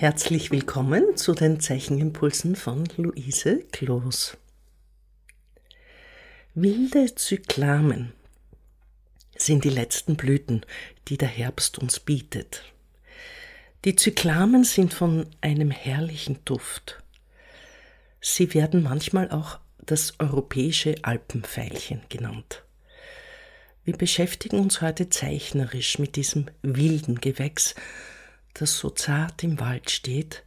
Herzlich willkommen zu den Zeichenimpulsen von Luise Kloos. Wilde Zyklamen sind die letzten Blüten, die der Herbst uns bietet. Die Zyklamen sind von einem herrlichen Duft. Sie werden manchmal auch das europäische Alpenveilchen genannt. Wir beschäftigen uns heute zeichnerisch mit diesem wilden Gewächs, das so zart im Wald steht.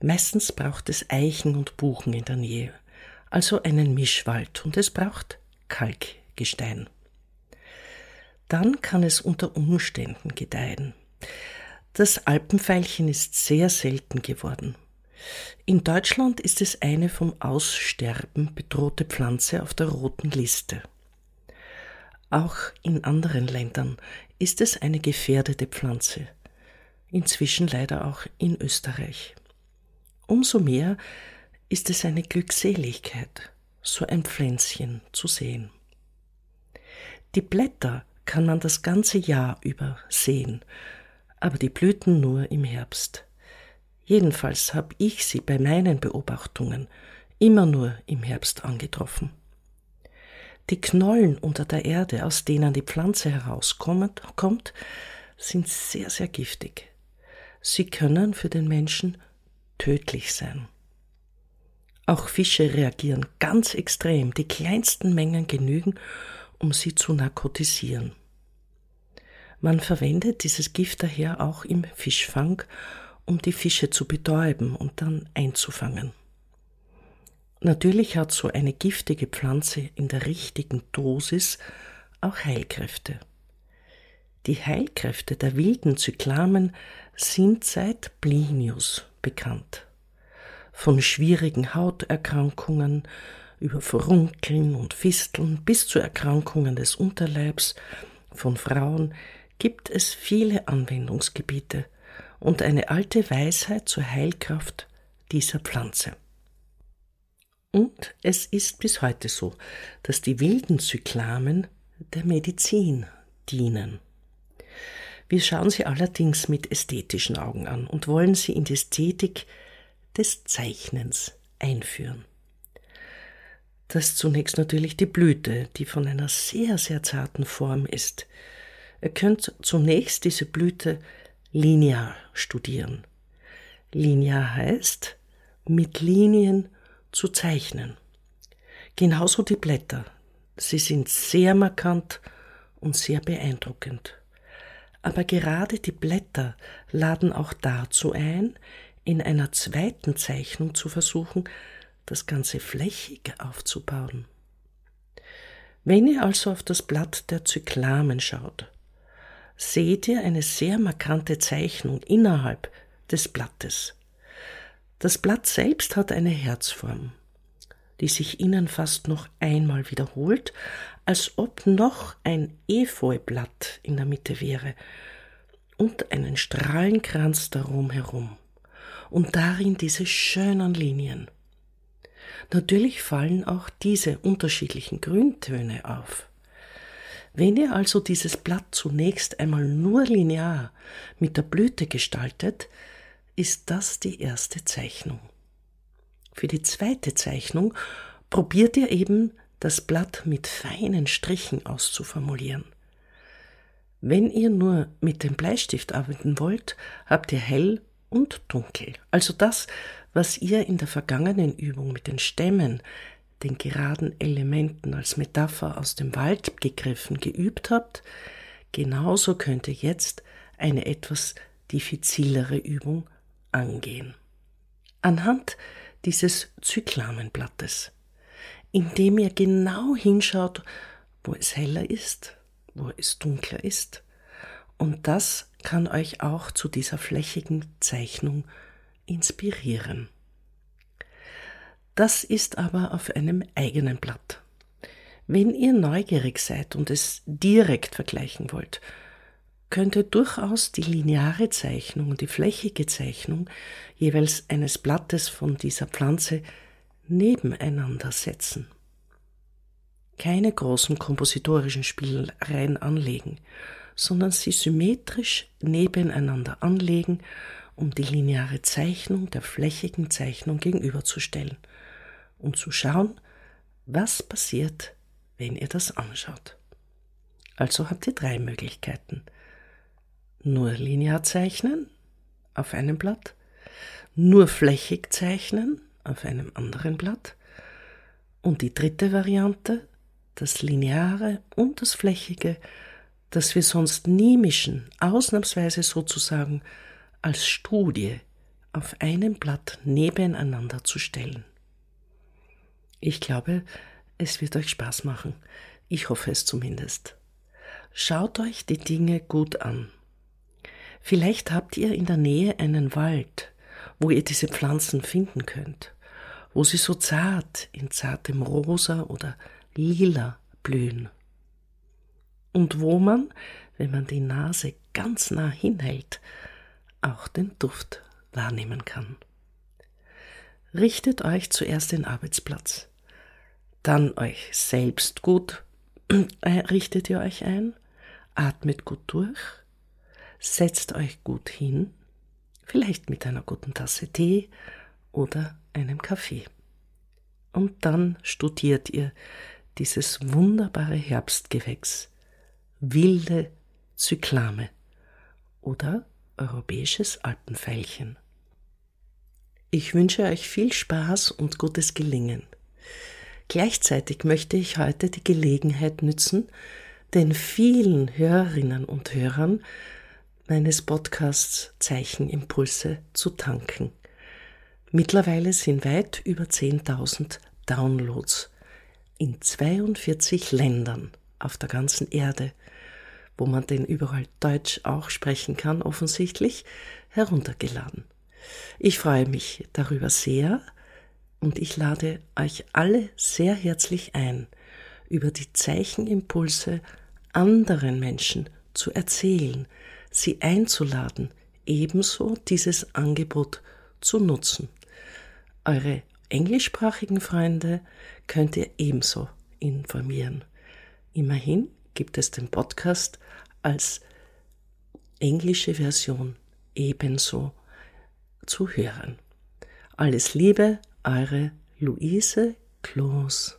Meistens braucht es Eichen und Buchen in der Nähe, also einen Mischwald, und es braucht Kalkgestein. Dann kann es unter Umständen gedeihen. Das Alpenveilchen ist sehr selten geworden. In Deutschland ist es eine vom Aussterben bedrohte Pflanze auf der roten Liste. Auch in anderen Ländern ist es eine gefährdete Pflanze inzwischen leider auch in Österreich. Umso mehr ist es eine Glückseligkeit, so ein Pflänzchen zu sehen. Die Blätter kann man das ganze Jahr über sehen, aber die Blüten nur im Herbst. Jedenfalls habe ich sie bei meinen Beobachtungen immer nur im Herbst angetroffen. Die Knollen unter der Erde, aus denen die Pflanze herauskommt, sind sehr, sehr giftig. Sie können für den Menschen tödlich sein. Auch Fische reagieren ganz extrem. Die kleinsten Mengen genügen, um sie zu narkotisieren. Man verwendet dieses Gift daher auch im Fischfang, um die Fische zu betäuben und dann einzufangen. Natürlich hat so eine giftige Pflanze in der richtigen Dosis auch Heilkräfte. Die Heilkräfte der wilden Zyklamen sind seit Plinius bekannt. Von schwierigen Hauterkrankungen über Furunkeln und Fisteln bis zu Erkrankungen des Unterleibs von Frauen gibt es viele Anwendungsgebiete und eine alte Weisheit zur Heilkraft dieser Pflanze. Und es ist bis heute so, dass die wilden Zyklamen der Medizin dienen. Wir schauen sie allerdings mit ästhetischen Augen an und wollen sie in die Ästhetik des Zeichnens einführen. Das ist zunächst natürlich die Blüte, die von einer sehr, sehr zarten Form ist. Ihr könnt zunächst diese Blüte linear studieren. Linear heißt, mit Linien zu zeichnen. Genauso die Blätter. Sie sind sehr markant und sehr beeindruckend aber gerade die Blätter laden auch dazu ein, in einer zweiten Zeichnung zu versuchen, das Ganze flächig aufzubauen. Wenn ihr also auf das Blatt der Zyklamen schaut, seht ihr eine sehr markante Zeichnung innerhalb des Blattes. Das Blatt selbst hat eine Herzform, die sich innen fast noch einmal wiederholt, als ob noch ein Efeublatt in der Mitte wäre und einen Strahlenkranz darum herum und darin diese schönen Linien. Natürlich fallen auch diese unterschiedlichen Grüntöne auf. Wenn ihr also dieses Blatt zunächst einmal nur linear mit der Blüte gestaltet, ist das die erste Zeichnung. Für die zweite Zeichnung probiert ihr eben das Blatt mit feinen Strichen auszuformulieren. Wenn ihr nur mit dem Bleistift arbeiten wollt, habt ihr hell und dunkel. Also das, was ihr in der vergangenen Übung mit den Stämmen, den geraden Elementen als Metapher aus dem Wald gegriffen geübt habt, genauso könnt ihr jetzt eine etwas diffizilere Übung angehen. Anhand dieses Zyklamenblattes indem ihr genau hinschaut, wo es heller ist, wo es dunkler ist. Und das kann euch auch zu dieser flächigen Zeichnung inspirieren. Das ist aber auf einem eigenen Blatt. Wenn ihr neugierig seid und es direkt vergleichen wollt, könnt ihr durchaus die lineare Zeichnung und die flächige Zeichnung jeweils eines Blattes von dieser Pflanze nebeneinander setzen. Keine großen kompositorischen Spielereien anlegen, sondern sie symmetrisch nebeneinander anlegen um die lineare Zeichnung der flächigen Zeichnung gegenüberzustellen und zu schauen, was passiert, wenn ihr das anschaut. Also habt ihr drei Möglichkeiten. Nur linear zeichnen auf einem Blatt, nur flächig zeichnen auf einem anderen Blatt und die dritte Variante, das Lineare und das Flächige, das wir sonst nie mischen, ausnahmsweise sozusagen als Studie auf einem Blatt nebeneinander zu stellen. Ich glaube, es wird euch Spaß machen. Ich hoffe es zumindest. Schaut euch die Dinge gut an. Vielleicht habt ihr in der Nähe einen Wald, wo ihr diese Pflanzen finden könnt, wo sie so zart in zartem Rosa oder Lila blühen. Und wo man, wenn man die Nase ganz nah hinhält, auch den Duft wahrnehmen kann. Richtet euch zuerst den Arbeitsplatz, dann euch selbst gut äh, richtet ihr euch ein, atmet gut durch, setzt euch gut hin, vielleicht mit einer guten Tasse Tee oder einem Kaffee. Und dann studiert ihr dieses wunderbare Herbstgewächs, wilde Zyklame oder europäisches Alpenveilchen. Ich wünsche euch viel Spaß und gutes Gelingen. Gleichzeitig möchte ich heute die Gelegenheit nützen, den vielen Hörerinnen und Hörern meines Podcasts Zeichenimpulse zu tanken. Mittlerweile sind weit über 10.000 Downloads in 42 Ländern auf der ganzen Erde, wo man den überall Deutsch auch sprechen kann, offensichtlich, heruntergeladen. Ich freue mich darüber sehr und ich lade euch alle sehr herzlich ein, über die Zeichenimpulse anderen Menschen zu erzählen, sie einzuladen, ebenso dieses Angebot zu nutzen. Eure englischsprachigen Freunde könnt ihr ebenso informieren. Immerhin gibt es den Podcast als englische Version ebenso zu hören. Alles Liebe, eure Luise Kloos.